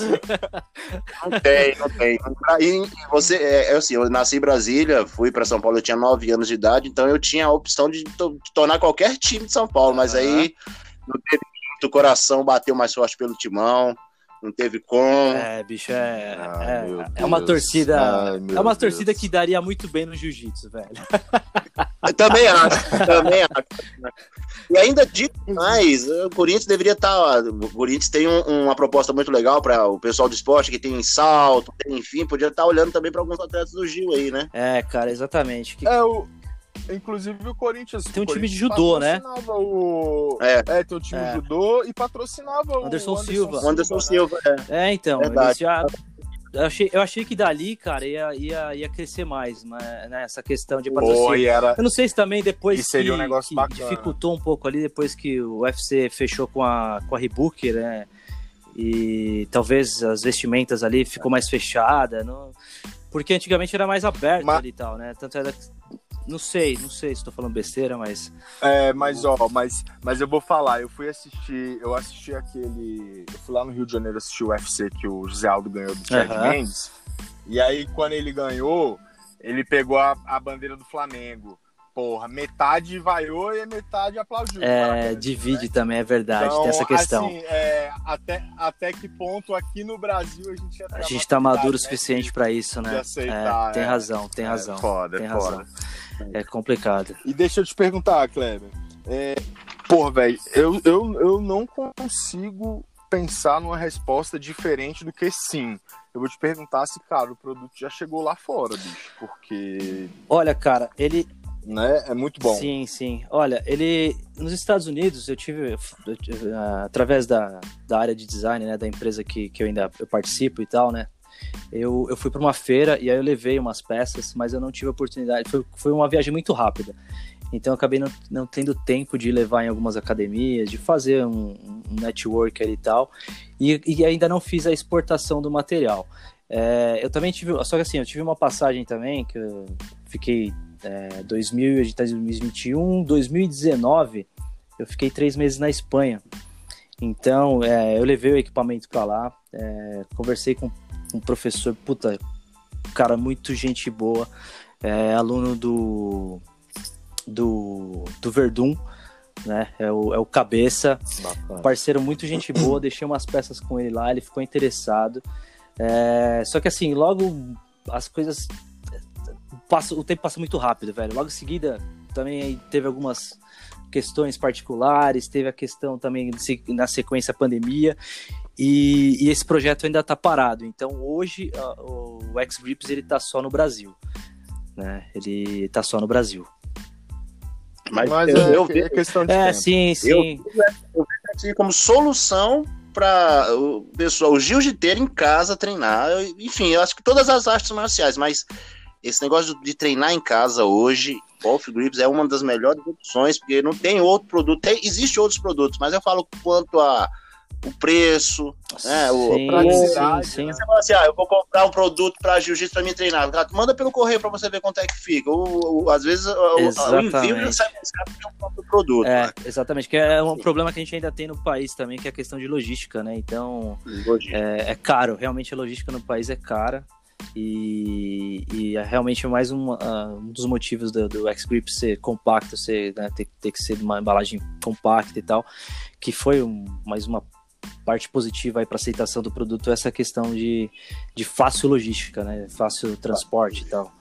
Não tem, não tem. E você, é, é, assim, eu nasci em Brasília, fui pra São Paulo, eu tinha 9 anos de idade, então eu tinha a opção de, de tornar qualquer time de São Paulo, mas aí não teve muito coração, bateu mais forte pelo timão não teve como. É, bicho, é. Ai, é, é, uma torcida. Ai, é uma Deus. torcida que daria muito bem no jiu-jitsu, velho. Eu também acho, também acho. E ainda digo mais, o Corinthians deveria estar. Tá, o Corinthians tem um, uma proposta muito legal para o pessoal do esporte que tem salto, tem, enfim, podia estar tá olhando também para alguns atletas do Gil aí, né? É, cara, exatamente. Que... É, o, Inclusive o Corinthians. Tem um time de judô, né? O... É. é, tem um time é. de judô e patrocinava o Anderson, Anderson Silva. O Anderson Silva, né? é. É, então. Verdade. Já... Eu achei, eu achei que dali, cara, ia, ia, ia crescer mais, mas, né, essa questão de patrocínio. era... Eu não sei se também depois e seria que, um negócio que bacana. dificultou um pouco ali, depois que o UFC fechou com a, com a Reebok, né? E talvez as vestimentas ali ficou mais fechada, não... porque antigamente era mais aberto mas... ali e tal, né? Tanto era não sei, não sei se estou falando besteira, mas. É, mas ó, mas, mas eu vou falar, eu fui assistir, eu assisti aquele. Eu fui lá no Rio de Janeiro assistir o UFC que o José Aldo ganhou do Chad uhum. Mendes. E aí, quando ele ganhou, ele pegou a, a bandeira do Flamengo porra, metade vaiou e metade aplaudiu. É, divide né? também, é verdade, então, tem essa questão. Assim, é, até, até que ponto aqui no Brasil a gente A gente tá maduro o né, suficiente para isso, né? Aceitar, é, tem é, razão, tem é razão. Foda, tem foda. razão. É complicado. E deixa eu te perguntar, Kleber. É, porra, velho, eu, eu, eu não consigo pensar numa resposta diferente do que sim. Eu vou te perguntar se, cara, o produto já chegou lá fora, bicho, porque. Olha, cara, ele né? É muito bom. Sim, sim. Olha, ele nos Estados Unidos eu tive, uh, através da, da área de design, né, da empresa que, que eu ainda eu participo e tal, né? Eu, eu fui para uma feira e aí eu levei umas peças, mas eu não tive oportunidade. Foi, foi uma viagem muito rápida. Então eu acabei não, não tendo tempo de levar em algumas academias, de fazer um, um network e tal. E, e ainda não fiz a exportação do material. É, eu também tive, só que assim, eu tive uma passagem também que eu fiquei é, 2000, a gente tá em 2021, 2019, eu fiquei três meses na Espanha. Então, é, eu levei o equipamento para lá, é, conversei com um professor, puta, cara, muito gente boa, é, aluno do, do, do Verdun, né? É o, é o Cabeça, Bacana. parceiro muito gente boa, deixei umas peças com ele lá, ele ficou interessado. É, só que assim, logo as coisas passa, o tempo passa muito rápido, velho. Logo em seguida, também teve algumas questões particulares, teve a questão também na sequência pandemia, e, e esse projeto ainda está parado. Então hoje o X-Grips ele tá só no Brasil, né? Ele está só no Brasil. Mas, Mas eu, eu, é, questão de é, tempo. sim, sim. Eu, eu como solução para o pessoal, o jiu-jiteiro em casa treinar. Enfim, eu acho que todas as artes marciais, mas esse negócio de treinar em casa hoje, Off Grips é uma das melhores opções, porque não tem outro produto. Tem, existe outros produtos, mas eu falo quanto a o preço, né, sim, a praticidade. Sim, sim. Você fala assim, ah, eu vou comprar um produto para jiu-jitsu para me treinar. Manda pelo correio para você ver quanto é que fica. O, o às vezes exatamente. o envio sai mais caro que o próprio produto. É, né? exatamente, que é um problema que a gente ainda tem no país também, que é a questão de logística, né? Então, é, é, caro, realmente a logística no país é cara. E, e é realmente mais um, uh, um dos motivos do, do X-Grip ser compacto, ser, né, ter, ter, que ser uma embalagem compacta e tal, que foi um, mais uma parte positiva para aceitação do produto essa questão de, de fácil logística, né, fácil transporte e tal.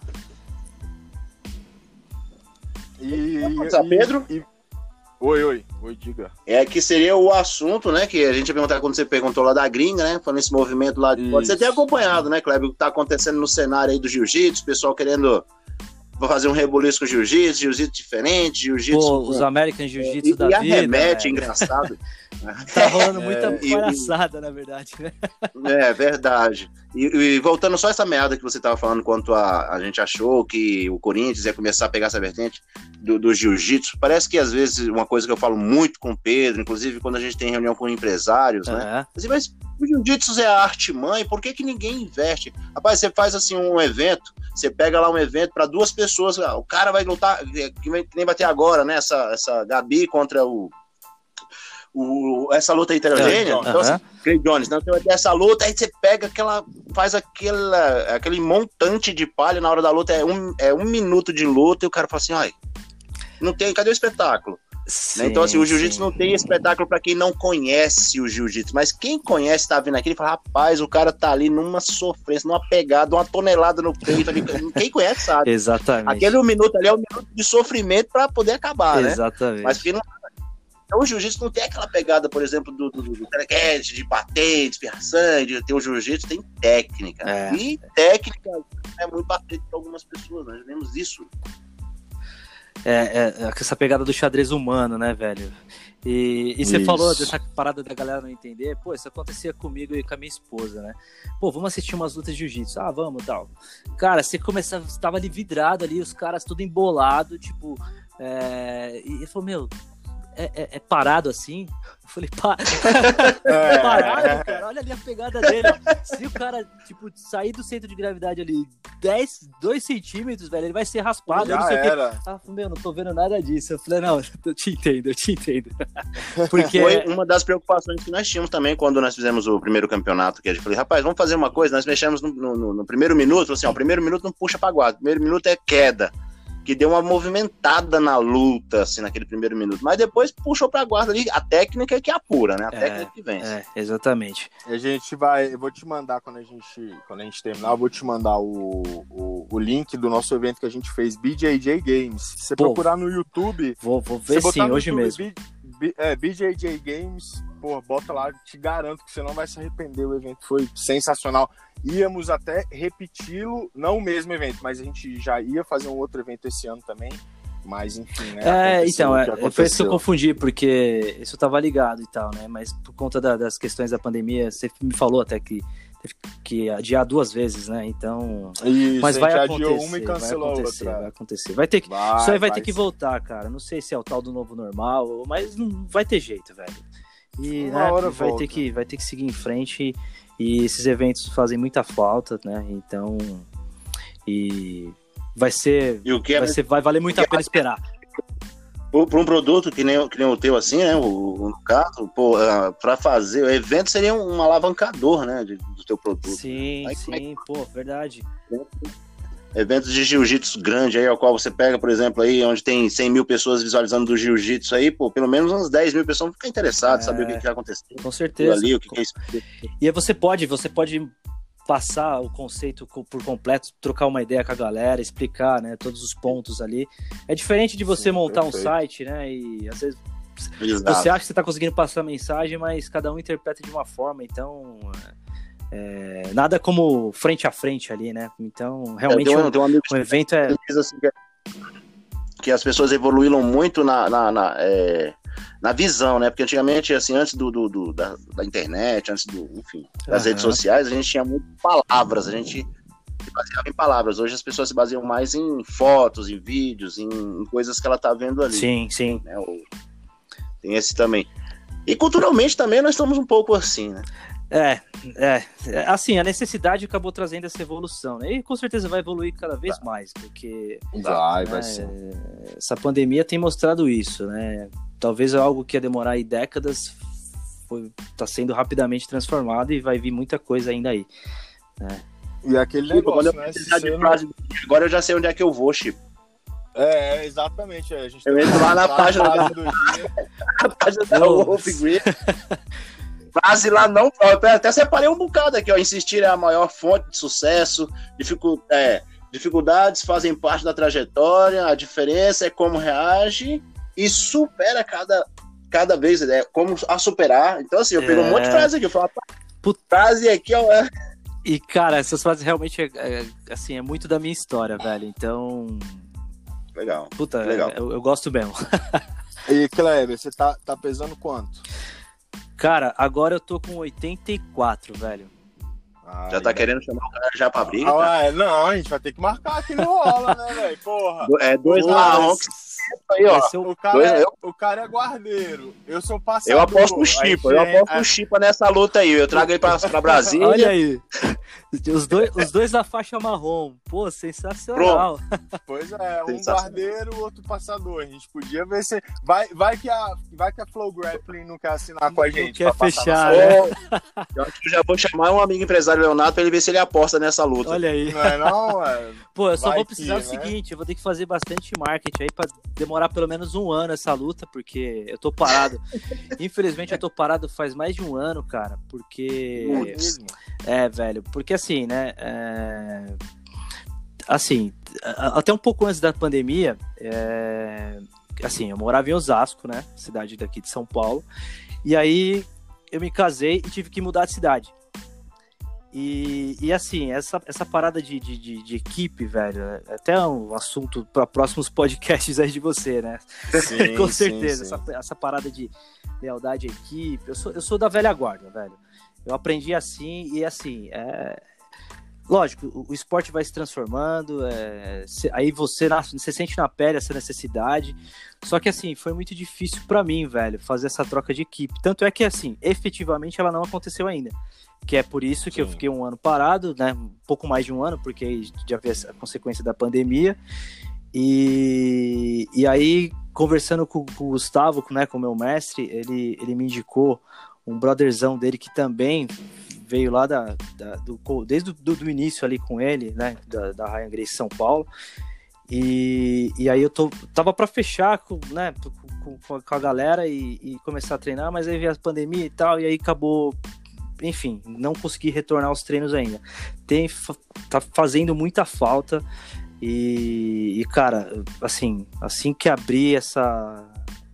E, e, Pedro? E, Oi, oi, oi, diga. É que seria o assunto, né? Que a gente ia perguntar quando você perguntou lá da gringa, né? Falando esse movimento lá. De... Pode você ter acompanhado, né, Kleber? O que tá acontecendo no cenário aí do jiu-jitsu, pessoal querendo fazer um rebuliço com jiu-jitsu, jiu-jitsu diferente, jiu-jitsu. Os American Jiu-Jitsu da e vida. E arremete, engraçado. Tá rolando muita é, palhaçada, e, na verdade, né? É, verdade. E, e, voltando só essa meada que você tava falando, quanto a, a gente achou que o Corinthians ia começar a pegar essa vertente do, do jiu-jitsu, parece que às vezes uma coisa que eu falo muito com o Pedro, inclusive quando a gente tem reunião com empresários, uhum. né? Assim, mas o jiu-jitsu é a arte mãe, por que, que ninguém investe? Rapaz, você faz assim um evento, você pega lá um evento para duas pessoas, o cara vai lutar, que nem vai ter agora, né? Essa, essa Gabi contra o o, essa luta heterogênea. Então, assim, Clay Jones, né? Então, essa luta, aí você pega aquela. faz aquela, aquele montante de palha na hora da luta, é um, é um minuto de luta, e o cara fala assim: ai, não tem, cadê o espetáculo? Sim, né? Então, assim, o jiu-jitsu não tem espetáculo para quem não conhece o jiu-jitsu, mas quem conhece, tá vindo aqui e fala: rapaz, o cara tá ali numa sofrência, numa pegada, uma tonelada no peito. Ali. quem conhece sabe. Exatamente. Aquele um minuto ali é um minuto de sofrimento para poder acabar, Exatamente. né? Exatamente. Mas quem não então o jiu-jitsu não tem aquela pegada, por exemplo, do, do, do de bater, de espirrar sangue, de ter o jiu-jitsu, tem técnica. É. E técnica é muito bastante para algumas pessoas, nós vemos isso. É, é, essa pegada do xadrez humano, né, velho? E, e você falou dessa parada da galera não entender, pô, isso acontecia comigo e com a minha esposa, né? Pô, vamos assistir umas lutas de jiu-jitsu. Ah, vamos tal. Cara, você começava, você tava ali vidrado ali, os caras tudo embolado, tipo. É... E ele falou, meu, é, é, é, parado assim. Eu falei, pa... é, parado, cara. Olha ali a pegada dele. Se o cara, tipo, sair do centro de gravidade ali 10, 2 centímetros, velho, ele vai ser raspado. Já não sei era. O ah, meu, não tô vendo nada disso. Eu falei, não, eu te entendo, eu te entendo. Porque foi uma das preocupações que nós tínhamos também quando nós fizemos o primeiro campeonato, que a gente falou, rapaz, vamos fazer uma coisa, nós mexemos no, no, no primeiro minuto, assim, ó, o primeiro minuto não puxa pra guarda, o primeiro minuto é queda que deu uma movimentada na luta, assim, naquele primeiro minuto. Mas depois puxou pra guarda ali. A técnica é que apura, né? A é, técnica que vence. É, exatamente. A gente vai. Eu vou te mandar quando a gente, quando a gente terminar, eu vou te mandar o, o, o link do nosso evento que a gente fez, BJJ Games. Se você Pô, procurar no YouTube. Vou, vou ver sim, hoje YouTube, mesmo. B, é, BJJ Games, pô, bota lá, te garanto que você não vai se arrepender. O evento foi sensacional íamos até repeti-lo, não o mesmo evento, mas a gente já ia fazer um outro evento esse ano também. Mas enfim, né? É, então, é, foi isso que eu confundi, porque isso tava ligado e tal, né? Mas por conta da, das questões da pandemia, você me falou até que teve que adiar duas vezes, né? Então. Isso, mas vai acontecer. Uma e cancelou vai acontecer, outra. vai acontecer. Vai ter que. Vai, isso aí vai, vai ter que voltar, cara. Não sei se é o tal do novo normal, mas não vai ter jeito, velho. E né, vai ter que vai ter que seguir em frente e esses eventos fazem muita falta, né? Então, e vai ser, e o que é, vai, ser vai valer muito a pena esperar. Para um produto que nem, que nem o teu, assim, né? O, no caso, para fazer o evento seria um alavancador, né? De, do teu produto. Sim, Aí, sim, é que... pô, verdade eventos de jiu-jitsu grande aí, ao qual você pega, por exemplo, aí, onde tem 100 mil pessoas visualizando do jiu-jitsu aí, pô, pelo menos umas 10 mil pessoas vão ficar interessadas, é, saber o que, que vai acontecer. Com certeza. Ali, o que, que é isso. E aí você pode, você pode passar o conceito por completo, trocar uma ideia com a galera, explicar, né, todos os pontos ali. É diferente de você Sim, montar perfeito. um site, né, e às vezes Exato. você acha que você está conseguindo passar a mensagem, mas cada um interpreta de uma forma, então é, nada como frente a frente ali, né? Então, realmente, é, um, um, um, um evento é. Assim, que, que, as pessoas evoluíram muito na, na, na, é, na, visão, né? Porque antigamente, assim, antes do, do, do da, da, internet, antes do, enfim, das uhum. redes sociais, a gente tinha muito palavras, a gente se baseava em palavras. Hoje as pessoas se baseiam mais em fotos, em vídeos, em, em coisas que ela tá vendo ali. Sim, sim. Né? Tem esse também. E culturalmente também nós estamos um pouco assim, né? É, é, é, assim, a necessidade acabou trazendo essa evolução, né? E com certeza vai evoluir cada vez tá. mais, porque vai, né, vai ser. essa pandemia tem mostrado isso, né? Talvez algo que ia demorar aí décadas está sendo rapidamente transformado e vai vir muita coisa ainda aí. Né? E aquele negócio, né? Frase, agora eu já sei onde é que eu vou, Chico. É, exatamente. É. A gente eu entro lá na página da... do dia. a página da Wolf Green. Frase lá não. Eu até separei um bocado aqui, ó. Insistir é a maior fonte de sucesso. Dificu, é, dificuldades fazem parte da trajetória. A diferença é como reage e supera cada, cada vez. É como a superar. Então, assim, eu é... um monte de frase aqui. Eu falo, frase aqui, ó. É. E, cara, essas frases realmente é, é, assim, é muito da minha história, velho. Então. Legal. Puta, legal. Eu, eu gosto mesmo. e, Kleber, você tá, tá pesando quanto? Cara, agora eu tô com 84, velho. Ah, já tá querendo chamar o cara já pra briga? Ah, tá? não, a gente vai ter que marcar aqui no rola, né, velho? Porra. É dois marrons aí, ó. O cara, é, o cara é guardeiro. Eu sou passador. Eu aposto o Chipa. Eu aposto o Chipa nessa luta aí. Eu trago ele pra, pra Brasília. Olha aí. Os dois, os dois da faixa marrom. Pô, sensacional. Pronto. Pois é, um guardeiro, outro passador. A gente podia ver se. Vai, vai, que, a, vai que a Flow Grappling não quer assinar com a gente. Não quer fechar, né? Eu acho que já vou chamar um amigo empresário Leonardo pra ele ver se ele aposta nessa luta. Olha aí. Não é não, é... Pô, eu só vai vou precisar que, o né? seguinte: eu vou ter que fazer bastante marketing aí pra demorar pelo menos um ano essa luta, porque eu tô parado. Infelizmente, eu tô parado faz mais de um ano, cara, porque. É, velho, porque assim, né? É... Assim, até um pouco antes da pandemia, é... assim, eu morava em Osasco, né? Cidade daqui de São Paulo. E aí eu me casei e tive que mudar de cidade. E, e assim, essa, essa parada de, de, de, de equipe, velho, é até um assunto para próximos podcasts aí de você, né? Sim, Com certeza. Sim, sim. Essa, essa parada de lealdade à equipe. Eu sou, eu sou da velha guarda, velho. Eu aprendi assim e assim. É... Lógico, o, esporte vai se transformando, é... aí você, você sente na pele essa necessidade. Só que assim, foi muito difícil para mim, velho, fazer essa troca de equipe. Tanto é que assim, efetivamente ela não aconteceu ainda que é por isso que Sim. eu fiquei um ano parado, né? Um pouco mais de um ano, porque já veio a consequência da pandemia. E, e aí, conversando com, com o Gustavo, né, com o meu mestre, ele, ele me indicou um brotherzão dele que também veio lá da, da do, desde o do, do, início ali com ele, né, da, da Ryan Grace São Paulo. E, e aí eu tô, tava para fechar com, né, com, com, a galera e, e, começar a treinar, mas aí veio a pandemia e tal, e aí acabou enfim, não consegui retornar aos treinos ainda. Tem, tá fazendo muita falta. E, e, cara, assim, assim que abrir essa,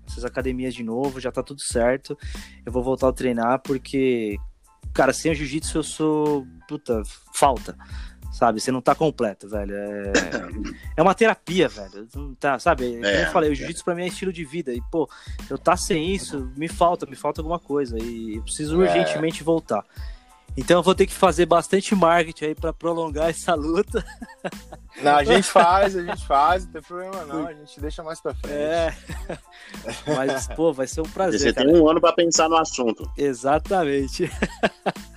essas academias de novo, já tá tudo certo. Eu vou voltar a treinar porque, cara, sem o jiu-jitsu eu sou. Puta, falta sabe? Você não tá completo, velho. É, é uma terapia, velho. Não tá, sabe? Como é, eu falei, o jiu-jitsu pra mim é estilo de vida. E, pô, eu tá sem isso, me falta, me falta alguma coisa. E eu preciso é. urgentemente voltar. Então eu vou ter que fazer bastante marketing aí para prolongar essa luta. Não, a gente faz, a gente faz, não tem problema não, a gente deixa mais pra frente. É. Mas, pô, vai ser um prazer. Você cara. tem um ano para pensar no assunto. Exatamente.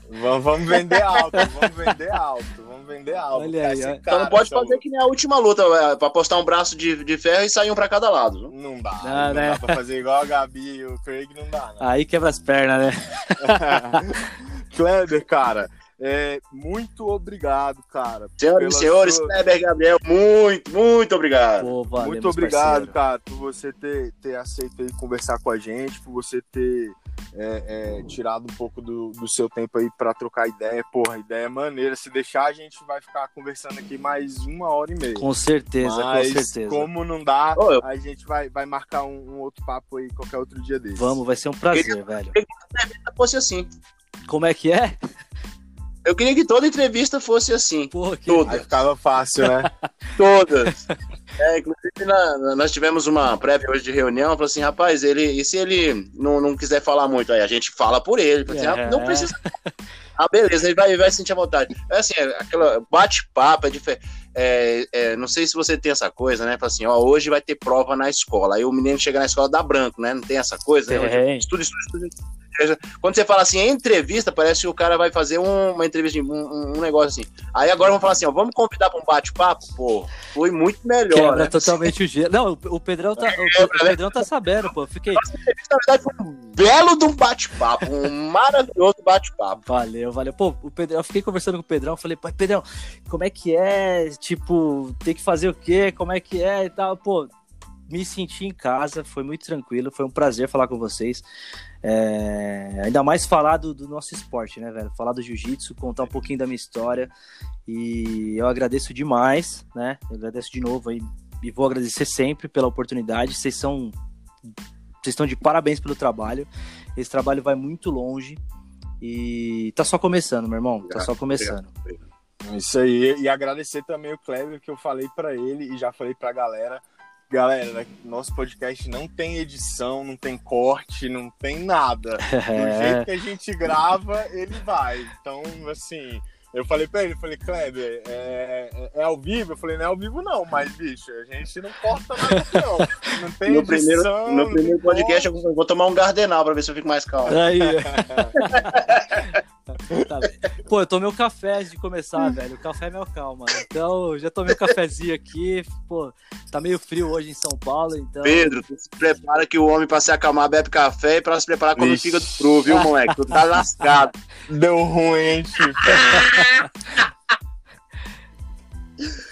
Vamos, vamos vender alto, vamos vender alto, vamos vender alto. Olha aí, cara, então não pode fazer que nem a última luta, é, pra postar um braço de, de ferro e sair um pra cada lado. Não, não dá, não, não né? dá pra fazer igual a Gabi e o Craig, não dá. Né? Aí quebra as pernas, né? Kleber, cara, é, muito obrigado, cara. Senhoras e senhores, sua... Kleber Gabriel, muito, muito obrigado. Pô, valeu, muito obrigado, parceiro. cara, por você ter, ter aceito aí conversar com a gente, por você ter é, é, tirado um pouco do, do seu tempo aí para trocar ideia. Porra, ideia é maneira. Se deixar, a gente vai ficar conversando aqui mais uma hora e meia. Com certeza, Mas, com certeza. Como não dá, Ô, eu... a gente vai, vai marcar um, um, outro papo aí qualquer outro dia desse. Vamos, vai ser um prazer, velho. Eu queria que fosse assim. Como é que é? Eu queria que toda entrevista fosse assim. Porra, que... Todas. Aí ficava fácil, né? Todas. É, inclusive, na, nós tivemos uma prévia hoje de reunião, falou assim, rapaz, ele, e se ele não, não quiser falar muito aí? A gente fala por ele. Assim, ah, não precisa. Ah, beleza, ele vai, vai sentir a vontade. É assim, é, aquela bate-papo é diferente. É, é, não sei se você tem essa coisa, né? Fala assim, ó, hoje vai ter prova na escola. Aí o menino chega na escola dá branco, né? Não tem essa coisa, né? Estuda, estuda, estuda. Quando você fala assim, entrevista, parece que o cara vai fazer uma entrevista, um, um negócio assim. Aí agora vamos falar assim, ó, vamos convidar para um bate-papo? Pô, foi muito melhor. Quebra né? totalmente o gelo. Não, o Pedrão tá, o, o Pedrão tá sabendo, pô. Fiquei. Nossa entrevista, na verdade, foi um belo de um bate-papo, um maravilhoso bate-papo. Valeu, valeu. Pô, o Pedrão, eu fiquei conversando com o Pedrão, falei, pô, Pedrão, como é que é? Tipo, tem que fazer o quê? Como é que é e tal? Pô, me senti em casa, foi muito tranquilo, foi um prazer falar com vocês. É, ainda mais falar do, do, nosso esporte, né, velho? Falar do jiu-jitsu, contar um pouquinho da minha história. E eu agradeço demais, né? Eu agradeço de novo aí e vou agradecer sempre pela oportunidade. Vocês são. Vocês estão de parabéns pelo trabalho. Esse trabalho vai muito longe. E tá só começando, meu irmão. Tá só começando. Isso aí. E agradecer também o Kleber, que eu falei para ele e já falei pra galera Galera, nosso podcast não tem edição, não tem corte, não tem nada. Do É. jeito que a gente grava, ele vai. Então, assim, eu falei pra ele, eu falei, Kleber, é, é- é ao vivo? Eu falei, não é ao vivo não, mas, bicho, a gente não corta nada aqui, não. Não tem No edição. primeiro, no primeiro podcast corte. eu vou tomar um Gardenal pra ver se eu fico mais calmo. Aí. Tá bem. Pô, eu tomei um café antes de começar, velho. O café é meu calma. Então, já tomei um cafezinho aqui. Pô, tá meio frio hoje em São Paulo, então. Pedro, tu se prepara que o homem pra se acalmar bebe café e pra se preparar quando fica do cru, viu, moleque? Tu tá lascado. Deu ruim, hein, Chico?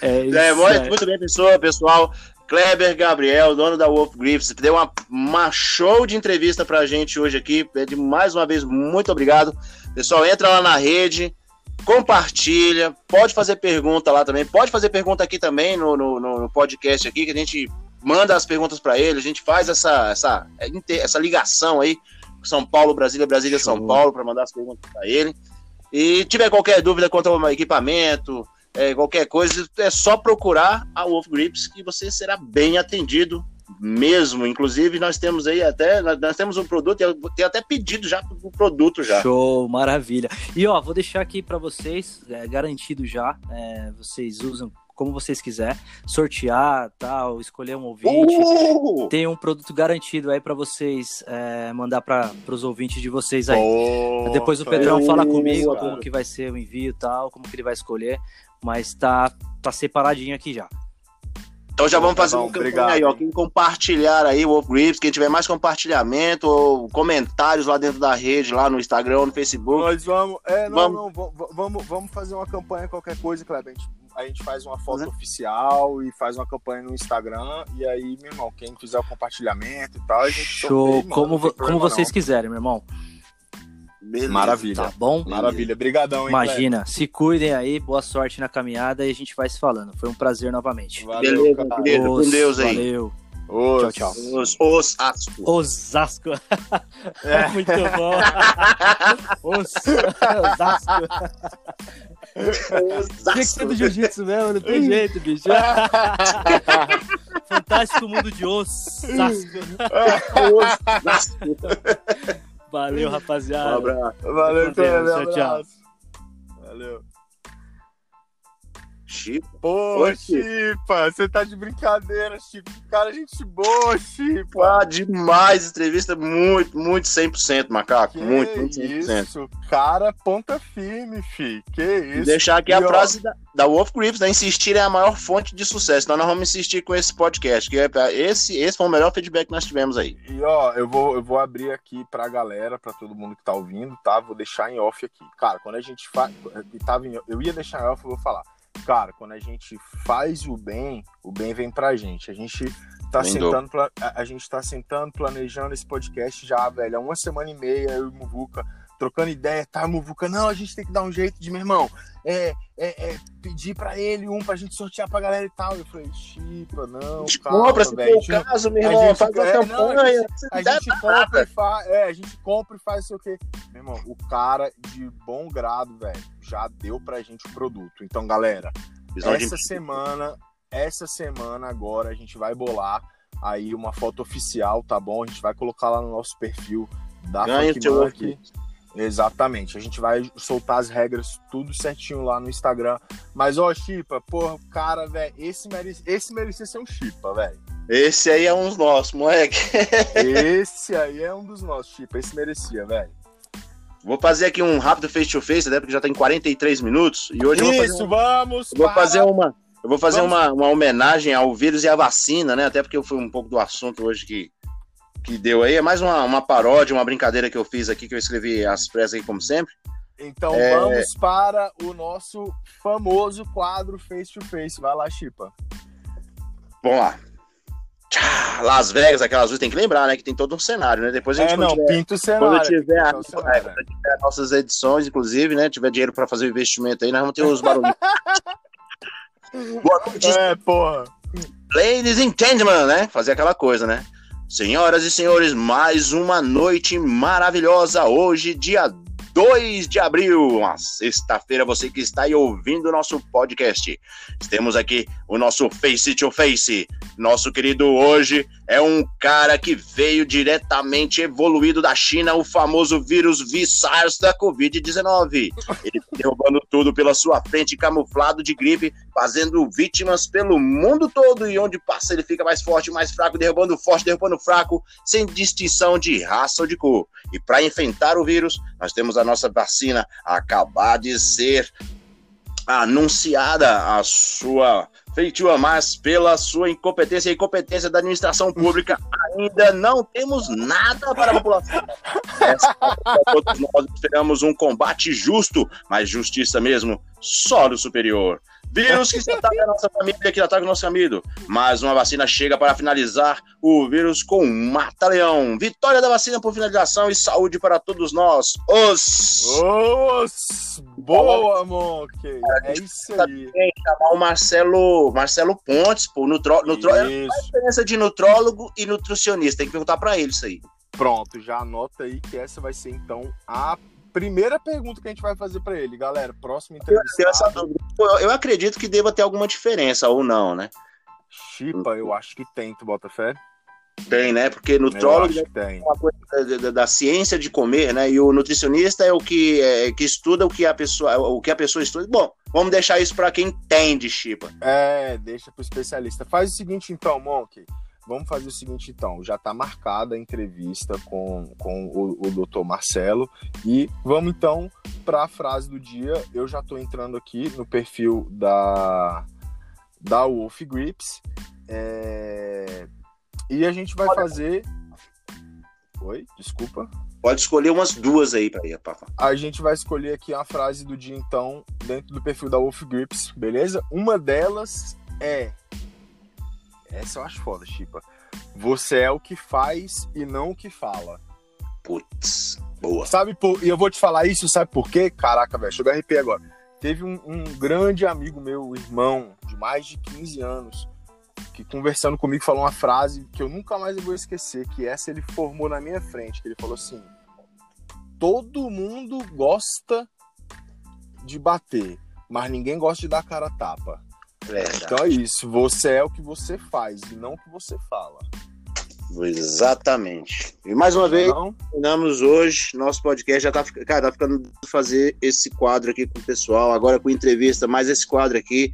É isso. É, muito, bem, pessoa, pessoal. Kleber Gabriel, dono da Wolf Grips, deu uma, uma show de entrevista pra gente hoje aqui. Pede mais uma vez, muito obrigado. Pessoal, entra lá na rede, compartilha, pode fazer pergunta lá também, pode fazer pergunta aqui também no, no, no- podcast aqui, que a gente manda as perguntas pra ele, a gente faz essa, essa, essa ligação aí, São Paulo, Brasília, Brasília, São Show. Paulo, para mandar as perguntas pra ele. E tiver qualquer dúvida quanto ao equipamento, é, qualquer coisa, é só procurar a Wolf Grips que você será bem atendido mesmo. Inclusive, nós temos aí até, nós temos um produto, eu tenho até pedido já pro produto já. Show, maravilha. E ó, vou deixar aqui pra vocês, é, garantido já. é, vocês usam como vocês quiserem, sortear, tal, escolher um ouvinte. Uh! Tem um produto garantido aí pra vocês é, mandar para os ouvintes de vocês aí. Pô, Depois o Pedrão fala Boa, comigo cara. como que vai ser o envio e tal, como que ele vai escolher, mas tá, tá separadinho aqui já. Então já vamos Tá fazer bom, um campanha obrigado, aí, ó. Quem compartilhar aí o Wolf Grips, quem tiver mais compartilhamento ou comentários lá dentro da rede, lá no Instagram ou no Facebook. Nós vamos. É, não, Vamos. não, va- vamos, vamos fazer uma campanha, qualquer coisa, Kleber. A gente, a gente faz uma foto Uhum. oficial e faz uma campanha no Instagram. E aí, meu irmão, quem fizer o compartilhamento e tal, a gente Show, sorteia, mano, como, não como vocês quiserem, meu irmão. Beleza. Maravilha. Tá bom? Maravilha. Brigadão, hein? Imagina, se cuidem aí, boa sorte na caminhada e a gente vai se falando. Foi um prazer novamente. Valeu, Beleza, cara. querido. com Os- Deus aí. Valeu. Ô, Tchau, tchau. Os, os Asco. Osasco. É. Muito bom. Os- Osasco. Tinha que ser do jiu-jitsu mesmo, não tem jeito, bicho. Fantástico mundo de Osasco. Asco. Valeu, Um rapaziada. abraço. Valeu, Deus, tchau, tchau. Valeu. Pô, Oi, Chipa, você tá de brincadeira, Chipa. Cara, gente boa, Chipa. Ah, demais. Entrevista muito, muito 100%, macaco. Que muito, muito 100%. isso, cara, ponta firme, fi. Que E isso. deixar aqui a E, ó, frase da, da Wolf Grips, né? Insistir é a maior fonte de sucesso. Então nós vamos insistir com esse podcast, que é esse, esse foi o melhor feedback que nós tivemos aí. E ó, eu vou, eu vou abrir aqui pra galera, pra todo mundo que tá ouvindo, tá? Vou deixar em off aqui. Cara, quando a gente. Tava em- eu ia deixar em off, eu vou falar. Cara, quando a gente faz o bem, o bem vem pra gente. A gente tá sentando, a gente tá sentando, planejando esse podcast já, velho, há uma semana e meia, eu e o Muvuca, trocando ideia, tá, Muvuca? Não, a gente tem que dar um jeito de, meu irmão, é, é, é pedir pra ele um pra gente sortear pra galera e tal. Eu falei, Chipa, não, Compra, se for a o caso, meu a irmão, gente- faz uma é, campanha. a Dá gente compra e faz. É, a gente compra e faz sei o quê. Meu irmão, o cara de bom grado, velho, já deu pra gente o produto. Então, galera, Visão de- essa semana, essa semana agora a gente vai bolar aí uma foto oficial, tá bom? A gente vai colocar lá no nosso perfil da Ganha Funk. Exatamente. A gente vai soltar as regras tudo certinho lá no Instagram. Mas, ó, Chipa, porra, cara, velho, esse, merece, esse merecia ser um Chipa, velho. Esse aí é um dos nossos, moleque. Esse aí é um dos nossos, Chipa. Esse merecia, velho. Vou fazer aqui um rápido face-to-face, até porque já tem 43 minutos. E hoje eu vou fazer, Isso, um- vamos! eu vou para- fazer uma. Eu vou fazer Vamos. uma, uma homenagem ao vírus e à vacina, né? Até porque eu fui um pouco do assunto hoje que, que deu aí. É mais uma, uma paródia, uma brincadeira que eu fiz aqui, que eu escrevi às pressas aqui, como sempre. Então É. vamos para o nosso famoso quadro Face to Face. Vai lá, Chipa. Vamos lá. Las Vegas, aquelas luzes, tem que lembrar, né? Que tem todo um cenário, né? Depois a gente É, não, tiver- pinta o cenário. Quando tiver, a- o cenário. é, quando tiver nossas edições, inclusive, né? Tiver dinheiro para fazer o investimento aí, nós vamos ter os barulhos. Boa noite, É, porra. ladies and gentlemen, né? Fazer aquela coisa, né? Senhoras e senhores, mais uma noite maravilhosa hoje, dia 2 de abril, uma sexta-feira, você que está aí ouvindo o nosso podcast. Temos aqui o nosso Face to Face. Nosso querido hoje é um cara que veio diretamente evoluído da China, o famoso vírus V-SARS da Covid-19. Ele tá derrubando tudo pela sua frente, camuflado de gripe, fazendo vítimas pelo mundo todo e onde passa ele fica mais forte, mais fraco, derrubando forte, derrubando fraco, sem distinção de raça ou de cor. E para enfrentar o vírus, nós temos a nossa vacina acabar de ser anunciada a sua feitiva, mas pela sua incompetência e incompetência da administração pública, ainda não temos nada para a população. Todos nós esperamos um combate justo, mas justiça mesmo, só no superior. Vírus que se ataca a nossa família, que ataca o nosso amigo. Mas uma vacina chega para finalizar o vírus com mata-leão. Vitória da vacina por finalização e saúde para todos nós. Os. Os. Boa, Monk. É isso aí. Chamar o Marcelo, Marcelo Pontes, pô, nutro, nutro, é a diferença de nutrólogo e nutricionista. Tem que perguntar para ele isso aí. Pronto, já anota aí que essa vai ser então a primeira pergunta que a gente vai fazer para ele, galera. Próximo entrevistado. Eu, eu acredito que deva ter alguma diferença ou não, né? Chipa, eu acho que tem, tu bota fé? Tem, né? Porque nutrólogo é uma coisa da, da, ciência de comer, né? E o nutricionista é o que, é, que estuda o que a pessoa, o que a pessoa estuda. Bom, vamos deixar isso para quem entende, Chipa. É, deixa pro especialista. Faz o seguinte então, Monk. Vamos fazer o seguinte, então. Já está marcada a entrevista com, com o, o doutor Marcelo. E vamos, então, para a frase do dia. Eu já estou entrando aqui no perfil da, da Wolf Grips. É... E a gente vai fazer. Oi, desculpa. Pode escolher umas duas aí para ir, Pafa. A gente vai escolher aqui a frase do dia, então, dentro do perfil da Wolf Grips, beleza? Uma delas é essa eu acho foda, Chipa. Você é o que faz e não o que fala. Putz, boa. Sabe, por... e eu vou te falar isso, sabe por quê? Caraca, velho, eu arrepiar agora. Teve um, um, grande amigo meu, irmão, de mais de 15 anos, que conversando comigo falou uma frase que eu nunca mais vou esquecer, que essa ele formou na minha frente, que ele falou assim: Todo mundo gosta de bater, mas ninguém gosta de dar cara a tapa. Verdade. Então é isso. Você é o que você faz e não o que você fala. Exatamente. E mais uma vez, terminamos hoje. Nosso podcast já tá, cara, tá ficando fazer esse quadro aqui com o pessoal. Agora com entrevista, mais esse quadro aqui.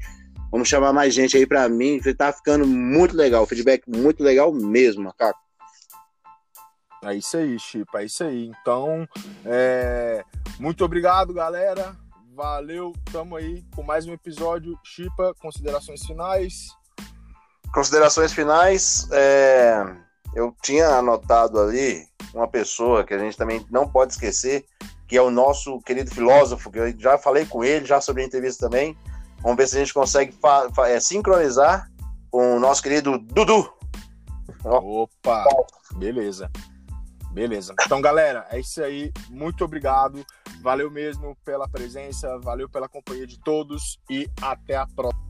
Vamos chamar mais gente aí para mim. Tá ficando muito legal. Feedback muito legal mesmo, macaco. É isso aí, Chipa. É isso aí. Então, é... muito obrigado, galera. Valeu, tamo aí com mais um episódio. Chipa, considerações finais. Considerações finais. É... Eu tinha anotado ali uma pessoa que a gente também não pode esquecer, que é o nosso querido filósofo, que eu já falei com ele já sobre a entrevista também. Vamos ver se a gente consegue é, sincronizar com o nosso querido Dudu. Opa, beleza. Beleza. Então, galera, é isso aí. Muito obrigado. Valeu mesmo pela presença, valeu pela companhia de todos e até a próxima.